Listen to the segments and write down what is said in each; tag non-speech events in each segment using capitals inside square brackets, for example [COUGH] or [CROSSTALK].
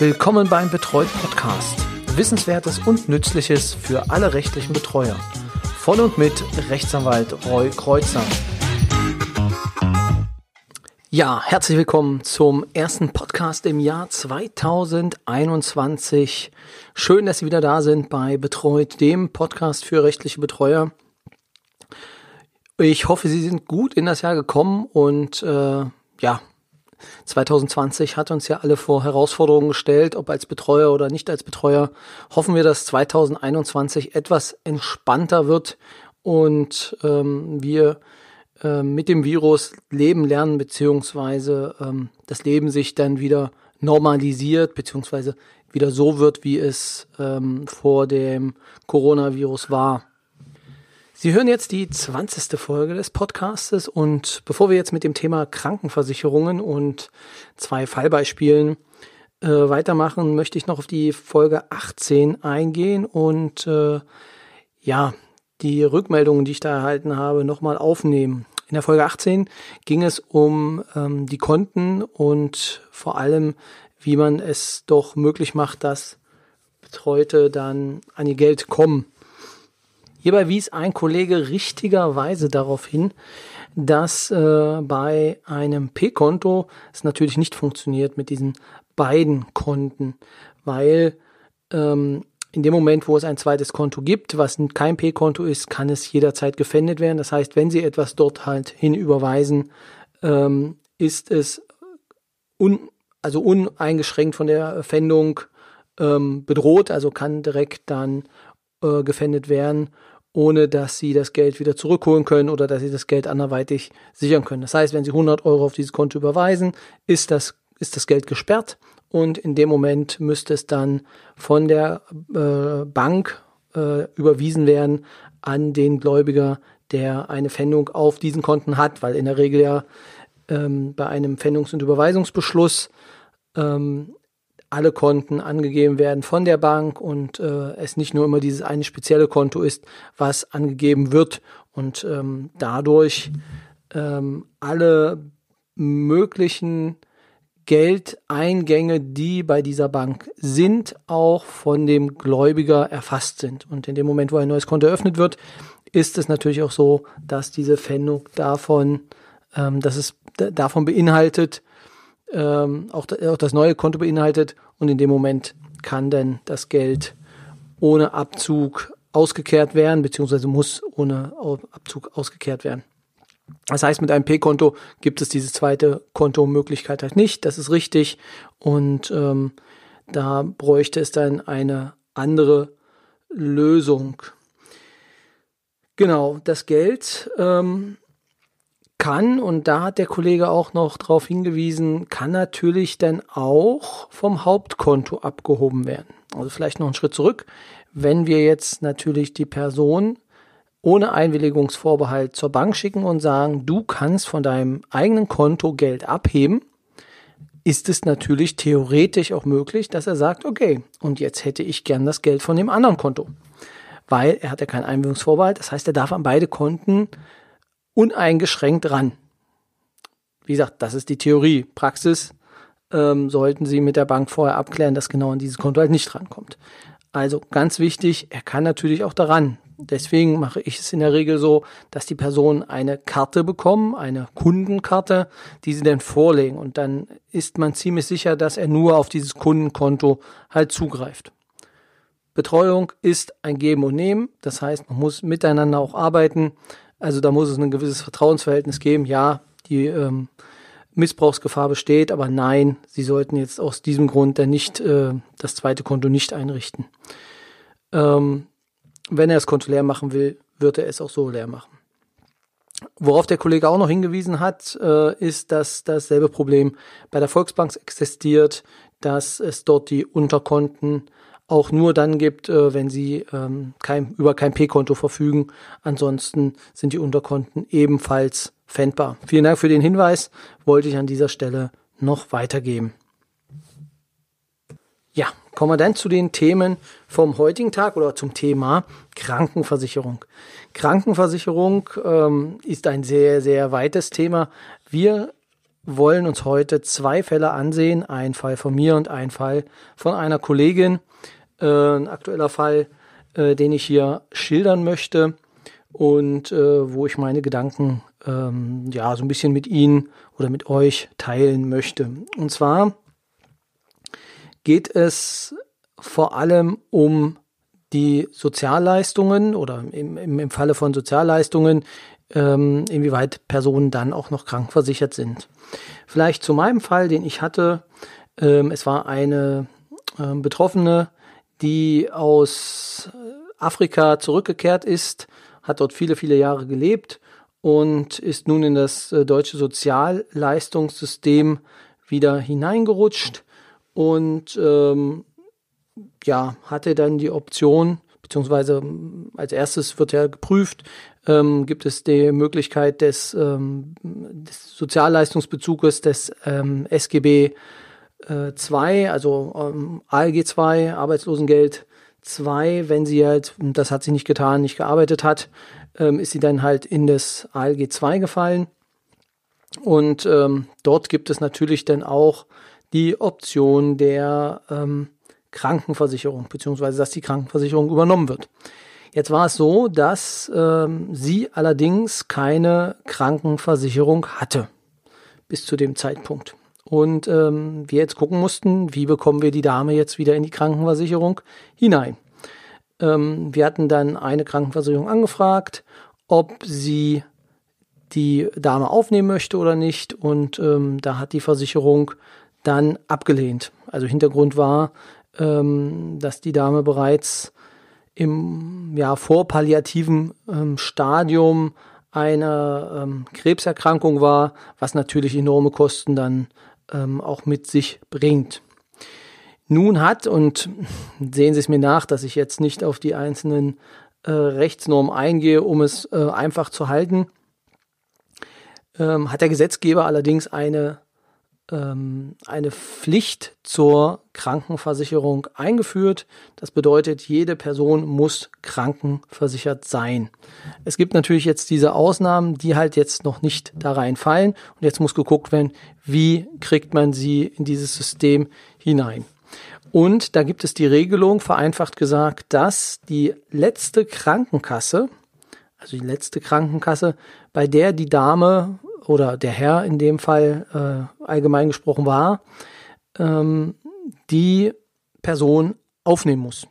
Willkommen beim Betreut Podcast. Wissenswertes und Nützliches für alle rechtlichen Betreuer. Von und mit Rechtsanwalt Roy Kreuzer. Ja, herzlich willkommen zum ersten Podcast im Jahr 2021. Schön, dass Sie wieder da sind bei Betreut, dem Podcast für rechtliche Betreuer. Ich hoffe, Sie sind gut in das Jahr gekommen und äh, ja, 2020 hat uns ja alle vor Herausforderungen gestellt, ob als Betreuer oder nicht als Betreuer. Hoffen wir, dass 2021 etwas entspannter wird und ähm, wir äh, mit dem Virus leben lernen, beziehungsweise ähm, das Leben sich dann wieder normalisiert, beziehungsweise wieder so wird, wie es ähm, vor dem Coronavirus war. Sie hören jetzt die 20. Folge des Podcastes und bevor wir jetzt mit dem Thema Krankenversicherungen und zwei Fallbeispielen äh, weitermachen, möchte ich noch auf die Folge 18 eingehen und äh, ja, die Rückmeldungen, die ich da erhalten habe, nochmal aufnehmen. In der Folge 18 ging es um ähm, die Konten und vor allem, wie man es doch möglich macht, dass Betreute dann an ihr Geld kommen. Hierbei wies ein Kollege richtigerweise darauf hin, dass äh, bei einem P-Konto es natürlich nicht funktioniert mit diesen beiden Konten, weil ähm, in dem Moment, wo es ein zweites Konto gibt, was kein P-Konto ist, kann es jederzeit gefändet werden. Das heißt, wenn Sie etwas dort halt hinüberweisen, ähm, ist es un, also uneingeschränkt von der Fändung ähm, bedroht, also kann direkt dann äh, gefändet werden, ohne dass sie das Geld wieder zurückholen können oder dass sie das Geld anderweitig sichern können. Das heißt, wenn sie 100 Euro auf dieses Konto überweisen, ist das, ist das Geld gesperrt und in dem Moment müsste es dann von der äh, Bank äh, überwiesen werden an den Gläubiger, der eine Pfändung auf diesen Konten hat, weil in der Regel ja ähm, bei einem Pfändungs- und Überweisungsbeschluss ähm, alle Konten angegeben werden von der Bank und äh, es nicht nur immer dieses eine spezielle Konto ist, was angegeben wird und ähm, dadurch ähm, alle möglichen Geldeingänge, die bei dieser Bank sind, auch von dem Gläubiger erfasst sind. Und in dem Moment, wo ein neues Konto eröffnet wird, ist es natürlich auch so, dass diese Pfändung davon, ähm, dass es davon beinhaltet, ähm, auch, auch das neue Konto beinhaltet und in dem Moment kann dann das Geld ohne Abzug ausgekehrt werden, beziehungsweise muss ohne Abzug ausgekehrt werden. Das heißt, mit einem P-Konto gibt es diese zweite Kontomöglichkeit halt nicht. Das ist richtig. Und ähm, da bräuchte es dann eine andere Lösung. Genau, das Geld ähm, kann, und da hat der Kollege auch noch darauf hingewiesen, kann natürlich dann auch vom Hauptkonto abgehoben werden. Also vielleicht noch einen Schritt zurück. Wenn wir jetzt natürlich die Person ohne Einwilligungsvorbehalt zur Bank schicken und sagen, du kannst von deinem eigenen Konto Geld abheben, ist es natürlich theoretisch auch möglich, dass er sagt, okay, und jetzt hätte ich gern das Geld von dem anderen Konto. Weil er hat ja keinen Einwilligungsvorbehalt, das heißt, er darf an beide Konten uneingeschränkt ran. Wie gesagt, das ist die Theorie. Praxis ähm, sollten Sie mit der Bank vorher abklären, dass genau an dieses Konto halt nicht rankommt. Also ganz wichtig, er kann natürlich auch daran. Deswegen mache ich es in der Regel so, dass die Personen eine Karte bekommen, eine Kundenkarte, die sie dann vorlegen. Und dann ist man ziemlich sicher, dass er nur auf dieses Kundenkonto halt zugreift. Betreuung ist ein Geben und Nehmen. Das heißt, man muss miteinander auch arbeiten. Also da muss es ein gewisses Vertrauensverhältnis geben. Ja, die ähm, Missbrauchsgefahr besteht, aber nein, Sie sollten jetzt aus diesem Grund dann nicht äh, das zweite Konto nicht einrichten. Ähm, wenn er das Konto leer machen will, wird er es auch so leer machen. Worauf der Kollege auch noch hingewiesen hat, äh, ist, dass dasselbe Problem bei der Volksbank existiert, dass es dort die Unterkonten auch nur dann gibt, äh, wenn sie ähm, kein, über kein P-Konto verfügen. Ansonsten sind die Unterkonten ebenfalls fändbar. Vielen Dank für den Hinweis, wollte ich an dieser Stelle noch weitergeben. Ja, kommen wir dann zu den Themen vom heutigen Tag oder zum Thema Krankenversicherung. Krankenversicherung ähm, ist ein sehr, sehr weites Thema. Wir wollen uns heute zwei Fälle ansehen. Ein Fall von mir und ein Fall von einer Kollegin. Äh, ein aktueller Fall, äh, den ich hier schildern möchte und äh, wo ich meine Gedanken ähm, ja so ein bisschen mit Ihnen oder mit euch teilen möchte. Und zwar geht es vor allem um die Sozialleistungen oder im, im, im Falle von Sozialleistungen, ähm, inwieweit Personen dann auch noch krankversichert sind. Vielleicht zu meinem Fall, den ich hatte. Ähm, es war eine äh, Betroffene, die aus Afrika zurückgekehrt ist, hat dort viele, viele Jahre gelebt und ist nun in das äh, deutsche Sozialleistungssystem wieder hineingerutscht und ähm, ja, hatte dann die Option, beziehungsweise ähm, als erstes wird ja geprüft, ähm, gibt es die Möglichkeit des, ähm, des Sozialleistungsbezuges des ähm, SGB äh, 2, also ähm, ALG 2, Arbeitslosengeld 2, wenn sie halt, das hat sie nicht getan, nicht gearbeitet hat, ähm, ist sie dann halt in das ALG 2 gefallen. Und ähm, dort gibt es natürlich dann auch die Option der ähm, Krankenversicherung, beziehungsweise dass die Krankenversicherung übernommen wird. Jetzt war es so, dass ähm, sie allerdings keine Krankenversicherung hatte bis zu dem Zeitpunkt. Und ähm, wir jetzt gucken mussten, wie bekommen wir die Dame jetzt wieder in die Krankenversicherung hinein. Ähm, wir hatten dann eine Krankenversicherung angefragt, ob sie die Dame aufnehmen möchte oder nicht. Und ähm, da hat die Versicherung dann abgelehnt. Also Hintergrund war, ähm, dass die Dame bereits im ja, vorpalliativen ähm, Stadium einer ähm, Krebserkrankung war, was natürlich enorme Kosten dann ähm, auch mit sich bringt. Nun hat, und sehen Sie es mir nach, dass ich jetzt nicht auf die einzelnen äh, Rechtsnormen eingehe, um es äh, einfach zu halten, ähm, hat der Gesetzgeber allerdings eine ähm, eine Pflicht zur Krankenversicherung eingeführt. Das bedeutet, jede Person muss krankenversichert sein. Es gibt natürlich jetzt diese Ausnahmen, die halt jetzt noch nicht da reinfallen. Und jetzt muss geguckt werden, wie kriegt man sie in dieses System hinein. Und da gibt es die Regelung, vereinfacht gesagt, dass die letzte Krankenkasse, also die letzte Krankenkasse, bei der die Dame oder der Herr in dem Fall äh, allgemein gesprochen war, ähm, die Person aufnehmen muss.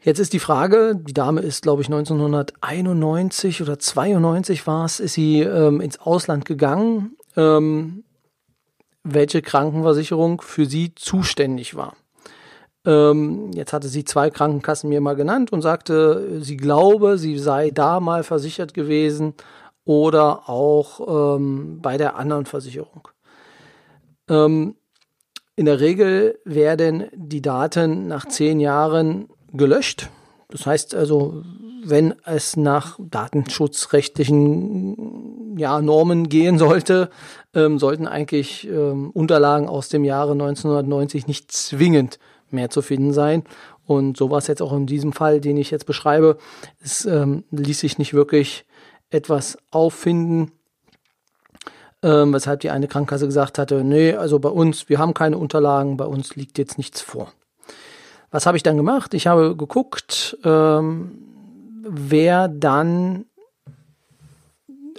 Jetzt ist die Frage, die Dame ist, glaube ich, 1991 oder 92 war es, ist sie ähm, ins Ausland gegangen, ähm, welche Krankenversicherung für sie zuständig war. Ähm, jetzt hatte sie zwei Krankenkassen mir mal genannt und sagte, sie glaube, sie sei da mal versichert gewesen oder auch ähm, bei der anderen Versicherung. Ähm, in der Regel werden die Daten nach zehn Jahren gelöscht. Das heißt also, wenn es nach datenschutzrechtlichen ja, Normen gehen sollte, ähm, sollten eigentlich ähm, Unterlagen aus dem Jahre 1990 nicht zwingend mehr zu finden sein. Und so war es jetzt auch in diesem Fall, den ich jetzt beschreibe. Es ähm, ließ sich nicht wirklich etwas auffinden, ähm, weshalb die eine Krankenkasse gesagt hatte, nee, also bei uns, wir haben keine Unterlagen, bei uns liegt jetzt nichts vor. Was habe ich dann gemacht? Ich habe geguckt, ähm, wer dann,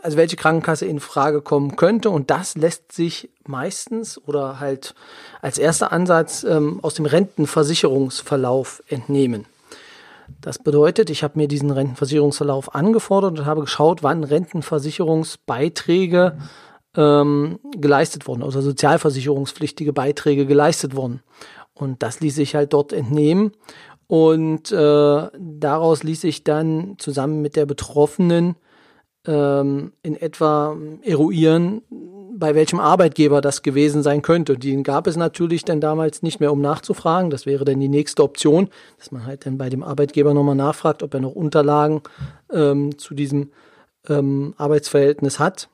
also welche Krankenkasse in Frage kommen könnte und das lässt sich meistens oder halt als erster Ansatz ähm, aus dem Rentenversicherungsverlauf entnehmen. Das bedeutet, ich habe mir diesen Rentenversicherungsverlauf angefordert und habe geschaut, wann Rentenversicherungsbeiträge ähm, geleistet wurden, also sozialversicherungspflichtige Beiträge geleistet wurden. Und das ließ sich halt dort entnehmen. Und äh, daraus ließ sich dann zusammen mit der Betroffenen ähm, in etwa eruieren, bei welchem Arbeitgeber das gewesen sein könnte. Den gab es natürlich dann damals nicht mehr, um nachzufragen. Das wäre dann die nächste Option, dass man halt dann bei dem Arbeitgeber nochmal nachfragt, ob er noch Unterlagen ähm, zu diesem ähm, Arbeitsverhältnis hat,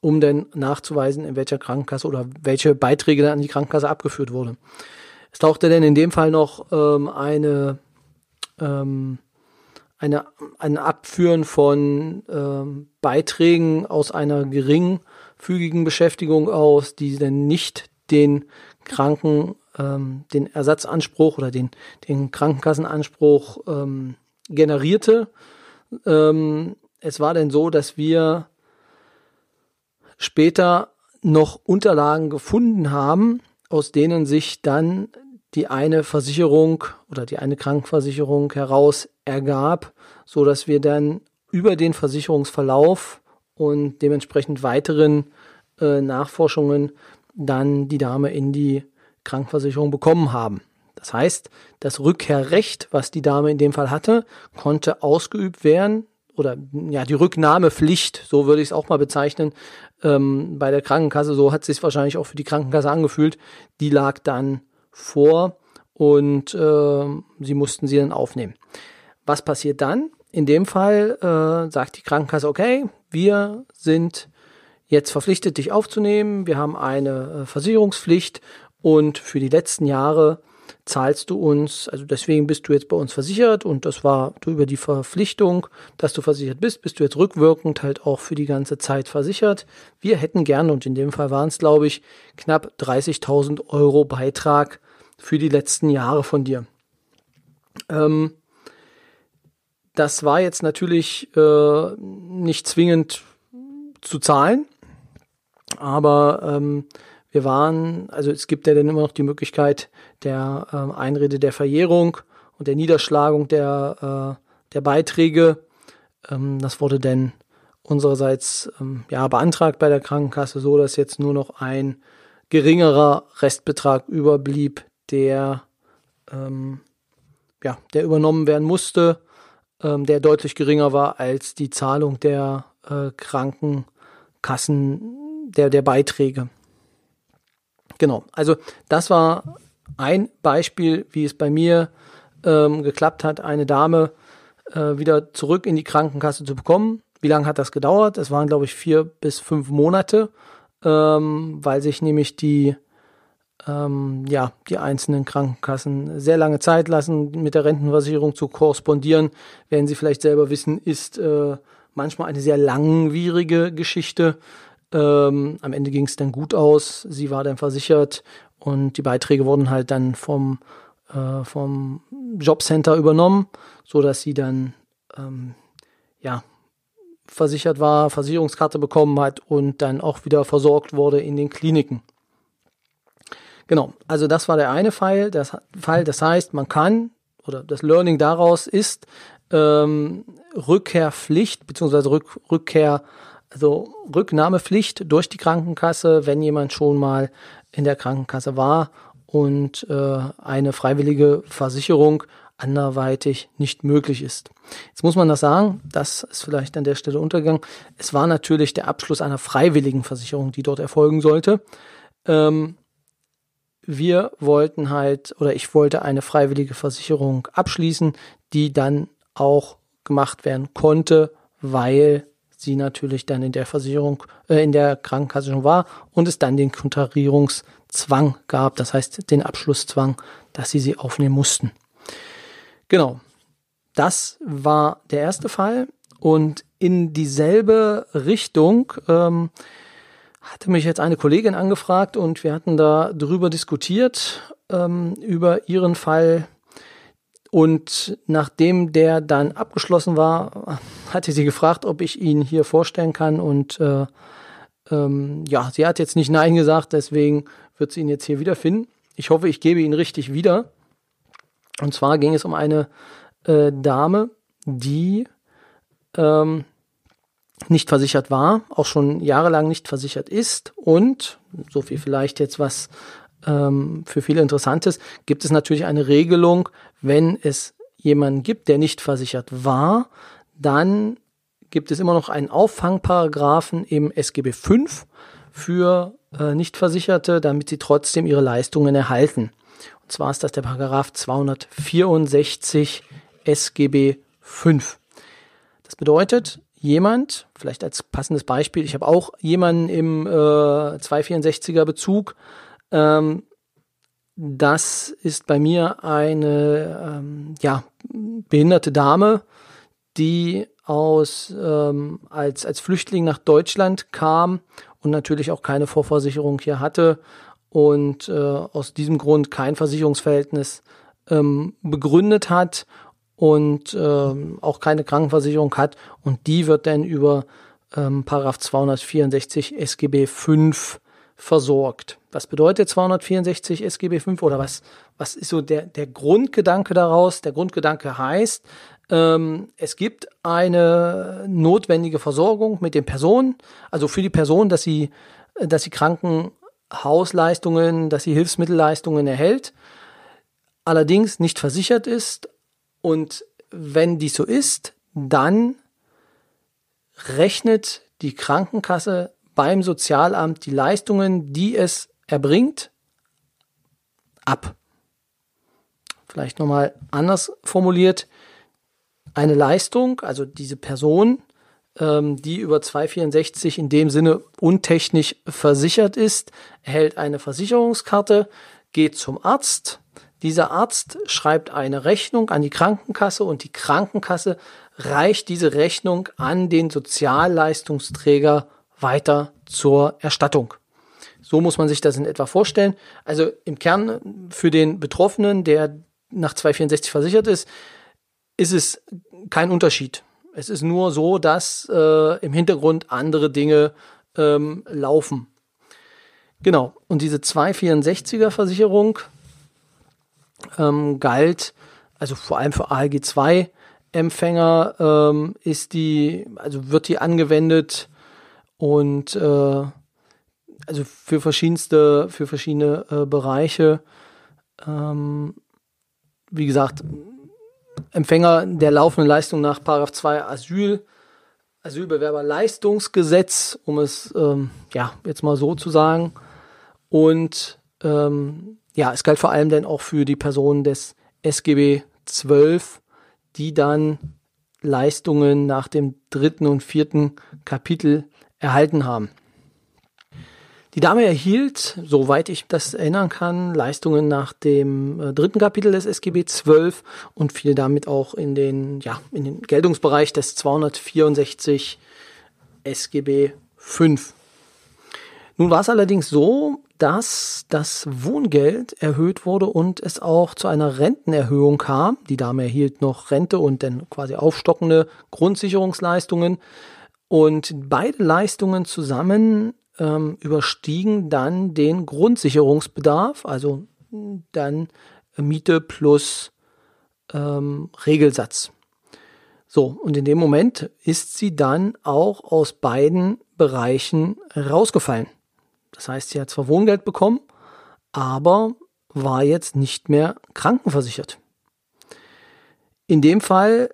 um dann nachzuweisen, in welcher Krankenkasse oder welche Beiträge dann an die Krankenkasse abgeführt wurde. Es tauchte dann in dem Fall noch ähm, eine ähm, eine, ein Abführen von ähm, Beiträgen aus einer geringfügigen Beschäftigung aus, die dann nicht den Kranken, ähm, den Ersatzanspruch oder den, den Krankenkassenanspruch ähm, generierte. Ähm, es war denn so, dass wir später noch Unterlagen gefunden haben, aus denen sich dann die eine Versicherung oder die eine Krankenversicherung heraus ergab, so dass wir dann über den Versicherungsverlauf und dementsprechend weiteren äh, Nachforschungen dann die Dame in die Krankenversicherung bekommen haben. Das heißt, das Rückkehrrecht, was die Dame in dem Fall hatte, konnte ausgeübt werden oder ja die Rücknahmepflicht, so würde ich es auch mal bezeichnen, ähm, bei der Krankenkasse, so hat es sich wahrscheinlich auch für die Krankenkasse angefühlt, die lag dann vor und äh, sie mussten sie dann aufnehmen. Was passiert dann? In dem Fall äh, sagt die Krankenkasse, okay, wir sind jetzt verpflichtet, dich aufzunehmen, wir haben eine äh, Versicherungspflicht und für die letzten Jahre zahlst du uns, also deswegen bist du jetzt bei uns versichert und das war über die Verpflichtung, dass du versichert bist, bist du jetzt rückwirkend halt auch für die ganze Zeit versichert. Wir hätten gerne, und in dem Fall waren es, glaube ich, knapp 30.000 Euro Beitrag für die letzten Jahre von dir. Ähm, das war jetzt natürlich äh, nicht zwingend zu zahlen, aber ähm, wir waren, also es gibt ja dann immer noch die Möglichkeit der ähm, Einrede der Verjährung und der Niederschlagung der, äh, der Beiträge. Ähm, das wurde dann unsererseits ähm, ja, beantragt bei der Krankenkasse, so dass jetzt nur noch ein geringerer Restbetrag überblieb, der, ähm, ja, der übernommen werden musste, ähm, der deutlich geringer war als die Zahlung der äh, Krankenkassen, der, der Beiträge. Genau, also das war ein Beispiel, wie es bei mir ähm, geklappt hat, eine Dame äh, wieder zurück in die Krankenkasse zu bekommen. Wie lange hat das gedauert? Es waren, glaube ich, vier bis fünf Monate, ähm, weil sich nämlich die, ähm, ja, die einzelnen Krankenkassen sehr lange Zeit lassen, mit der Rentenversicherung zu korrespondieren. Werden Sie vielleicht selber wissen, ist äh, manchmal eine sehr langwierige Geschichte. Ähm, am Ende ging es dann gut aus. Sie war dann versichert und die Beiträge wurden halt dann vom, äh, vom Jobcenter übernommen, so dass sie dann ähm, ja versichert war, Versicherungskarte bekommen hat und dann auch wieder versorgt wurde in den Kliniken. Genau, also das war der eine Fall. Das, Fall, das heißt, man kann oder das Learning daraus ist ähm, Rückkehrpflicht bzw. Rück, Rückkehr also Rücknahmepflicht durch die Krankenkasse, wenn jemand schon mal in der Krankenkasse war und äh, eine freiwillige Versicherung anderweitig nicht möglich ist. Jetzt muss man das sagen, das ist vielleicht an der Stelle untergegangen. Es war natürlich der Abschluss einer freiwilligen Versicherung, die dort erfolgen sollte. Ähm, wir wollten halt, oder ich wollte eine freiwillige Versicherung abschließen, die dann auch gemacht werden konnte, weil sie natürlich dann in der Versicherung, äh, in der Krankenkasse schon war und es dann den Kontarierungszwang gab, das heißt den Abschlusszwang, dass sie sie aufnehmen mussten. Genau, das war der erste Fall und in dieselbe Richtung ähm, hatte mich jetzt eine Kollegin angefragt und wir hatten da drüber diskutiert, ähm, über ihren Fall und nachdem der dann abgeschlossen war, hatte sie gefragt, ob ich ihn hier vorstellen kann. Und äh, ähm, ja, sie hat jetzt nicht Nein gesagt, deswegen wird sie ihn jetzt hier wiederfinden. Ich hoffe, ich gebe ihn richtig wieder. Und zwar ging es um eine äh, Dame, die ähm, nicht versichert war, auch schon jahrelang nicht versichert ist und so viel vielleicht jetzt was ähm, für viele interessant ist, gibt es natürlich eine Regelung, wenn es jemanden gibt, der nicht versichert war, dann gibt es immer noch einen Auffangparagraphen im SGB V für äh, Nichtversicherte, damit sie trotzdem ihre Leistungen erhalten. Und zwar ist das der Paragraph 264 SGB V. Das bedeutet, jemand, vielleicht als passendes Beispiel, ich habe auch jemanden im äh, 264er Bezug, ähm, das ist bei mir eine ähm, ja, behinderte Dame, die aus, ähm, als, als Flüchtling nach Deutschland kam und natürlich auch keine Vorversicherung hier hatte und äh, aus diesem Grund kein Versicherungsverhältnis ähm, begründet hat und ähm, auch keine Krankenversicherung hat und die wird dann über ähm, Paragraph 264 SGB 5 versorgt. Was bedeutet 264 SGB 5 oder was, was ist so der, der Grundgedanke daraus? Der Grundgedanke heißt, ähm, es gibt eine notwendige Versorgung mit den Personen, also für die Person, dass sie, dass sie Krankenhausleistungen, dass sie Hilfsmittelleistungen erhält, allerdings nicht versichert ist. Und wenn dies so ist, dann rechnet die Krankenkasse beim Sozialamt die Leistungen, die es erbringt, ab. Vielleicht nochmal anders formuliert. Eine Leistung, also diese Person, ähm, die über 264 in dem Sinne untechnisch versichert ist, erhält eine Versicherungskarte, geht zum Arzt. Dieser Arzt schreibt eine Rechnung an die Krankenkasse und die Krankenkasse reicht diese Rechnung an den Sozialleistungsträger weiter zur Erstattung. So muss man sich das in etwa vorstellen. Also im Kern für den Betroffenen, der nach 264 versichert ist, ist es kein Unterschied. Es ist nur so, dass äh, im Hintergrund andere Dinge ähm, laufen. Genau. Und diese 264er Versicherung ähm, galt, also vor allem für ALG 2 Empfänger ähm, ist die, also wird die angewendet und äh, also für verschiedenste, für verschiedene äh, Bereiche. Ähm, wie gesagt, Empfänger der laufenden Leistung nach 2 Asyl, Asylbewerberleistungsgesetz, um es ähm, ja jetzt mal so zu sagen. Und ähm, ja, es galt vor allem dann auch für die Personen des SGB 12, die dann Leistungen nach dem dritten und vierten Kapitel erhalten haben. Die Dame erhielt, soweit ich das erinnern kann, Leistungen nach dem äh, dritten Kapitel des SGB 12 und fiel damit auch in den, ja, in den Geltungsbereich des 264 SGB 5. Nun war es allerdings so, dass das Wohngeld erhöht wurde und es auch zu einer Rentenerhöhung kam. Die Dame erhielt noch Rente und dann quasi aufstockende Grundsicherungsleistungen. Und beide Leistungen zusammen ähm, überstiegen dann den Grundsicherungsbedarf, also dann Miete plus ähm, Regelsatz. So, und in dem Moment ist sie dann auch aus beiden Bereichen rausgefallen. Das heißt, sie hat zwar Wohngeld bekommen, aber war jetzt nicht mehr krankenversichert. In dem Fall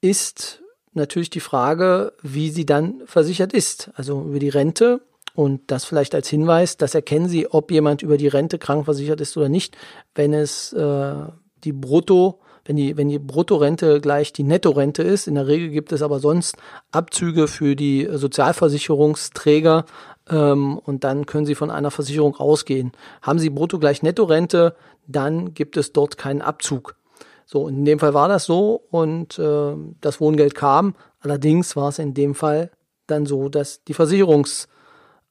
ist natürlich die Frage, wie sie dann versichert ist. Also über die Rente und das vielleicht als Hinweis, das erkennen Sie, ob jemand über die Rente krankenversichert ist oder nicht, wenn es äh, die Brutto, wenn die, wenn die Bruttorente gleich die Nettorente ist. In der Regel gibt es aber sonst Abzüge für die Sozialversicherungsträger ähm, und dann können Sie von einer Versicherung ausgehen. Haben Sie Brutto gleich Nettorente, dann gibt es dort keinen Abzug. So, in dem Fall war das so und äh, das Wohngeld kam. Allerdings war es in dem Fall dann so, dass die Versicherungs,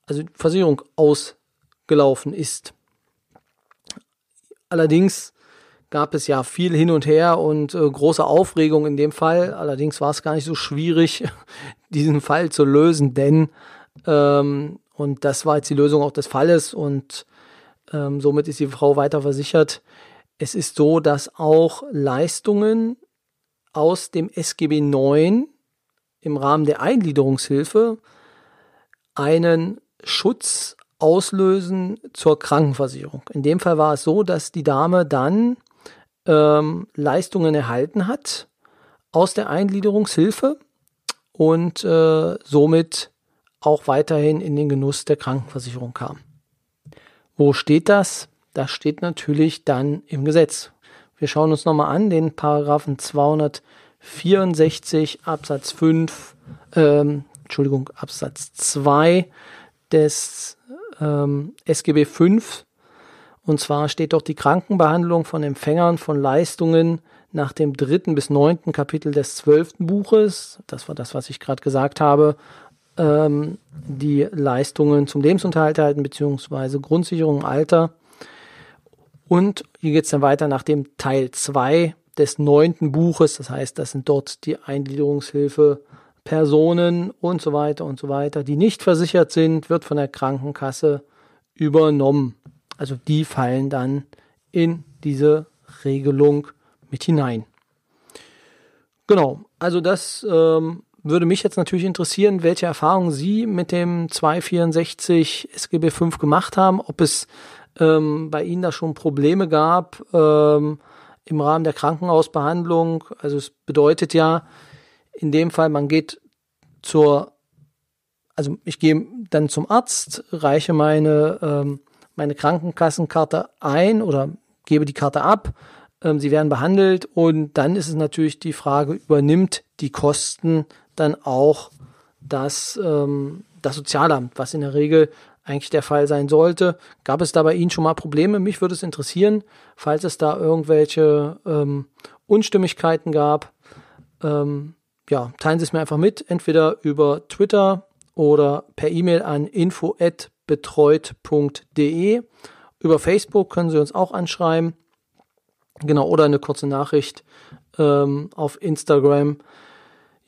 also die Versicherung ausgelaufen ist. Allerdings gab es ja viel hin und her und äh, große Aufregung in dem Fall. Allerdings war es gar nicht so schwierig, [LAUGHS] diesen Fall zu lösen, denn ähm, und das war jetzt die Lösung auch des Falles und ähm, somit ist die Frau weiter versichert. Es ist so, dass auch Leistungen aus dem SGB 9 im Rahmen der Eingliederungshilfe einen Schutz auslösen zur Krankenversicherung. In dem Fall war es so, dass die Dame dann ähm, Leistungen erhalten hat aus der Eingliederungshilfe und äh, somit auch weiterhin in den Genuss der Krankenversicherung kam. Wo steht das? Das steht natürlich dann im Gesetz. Wir schauen uns nochmal an den Paragraphen 264 Absatz 5, ähm, Entschuldigung, Absatz 2 des ähm, SGB 5. Und zwar steht dort die Krankenbehandlung von Empfängern von Leistungen nach dem dritten bis neunten Kapitel des zwölften Buches. Das war das, was ich gerade gesagt habe. Ähm, die Leistungen zum Lebensunterhalt erhalten, beziehungsweise Grundsicherung Alter. Und hier geht es dann weiter nach dem Teil 2 des neunten Buches. Das heißt, das sind dort die Eingliederungshilfe Personen und so weiter und so weiter, die nicht versichert sind, wird von der Krankenkasse übernommen. Also die fallen dann in diese Regelung mit hinein. Genau, also das ähm, würde mich jetzt natürlich interessieren, welche Erfahrungen Sie mit dem 264 SGB 5 gemacht haben, ob es ähm, bei Ihnen da schon Probleme gab ähm, im Rahmen der Krankenhausbehandlung. Also es bedeutet ja in dem Fall, man geht zur, also ich gehe dann zum Arzt, reiche meine, ähm, meine Krankenkassenkarte ein oder gebe die Karte ab. Ähm, sie werden behandelt und dann ist es natürlich die Frage, übernimmt die Kosten dann auch das, ähm, das Sozialamt, was in der Regel eigentlich der Fall sein sollte. Gab es da bei Ihnen schon mal Probleme? Mich würde es interessieren, falls es da irgendwelche ähm, Unstimmigkeiten gab. Ähm, ja, teilen Sie es mir einfach mit, entweder über Twitter oder per E-Mail an info@betreut.de. Über Facebook können Sie uns auch anschreiben. Genau, oder eine kurze Nachricht ähm, auf Instagram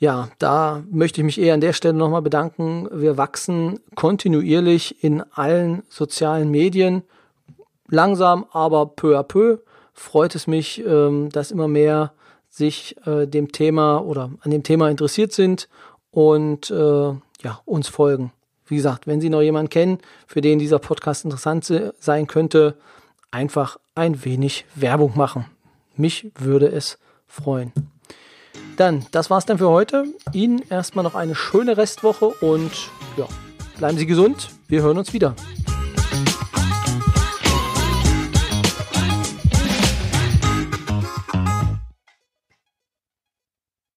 ja, da möchte ich mich eher an der Stelle nochmal bedanken. Wir wachsen kontinuierlich in allen sozialen Medien. Langsam, aber peu à peu freut es mich, ähm, dass immer mehr sich äh, dem Thema oder an dem Thema interessiert sind und äh, ja, uns folgen. Wie gesagt, wenn Sie noch jemanden kennen, für den dieser Podcast interessant sein könnte, einfach ein wenig Werbung machen. Mich würde es freuen. Dann, das war's dann für heute. Ihnen erstmal noch eine schöne Restwoche und ja, bleiben Sie gesund. Wir hören uns wieder.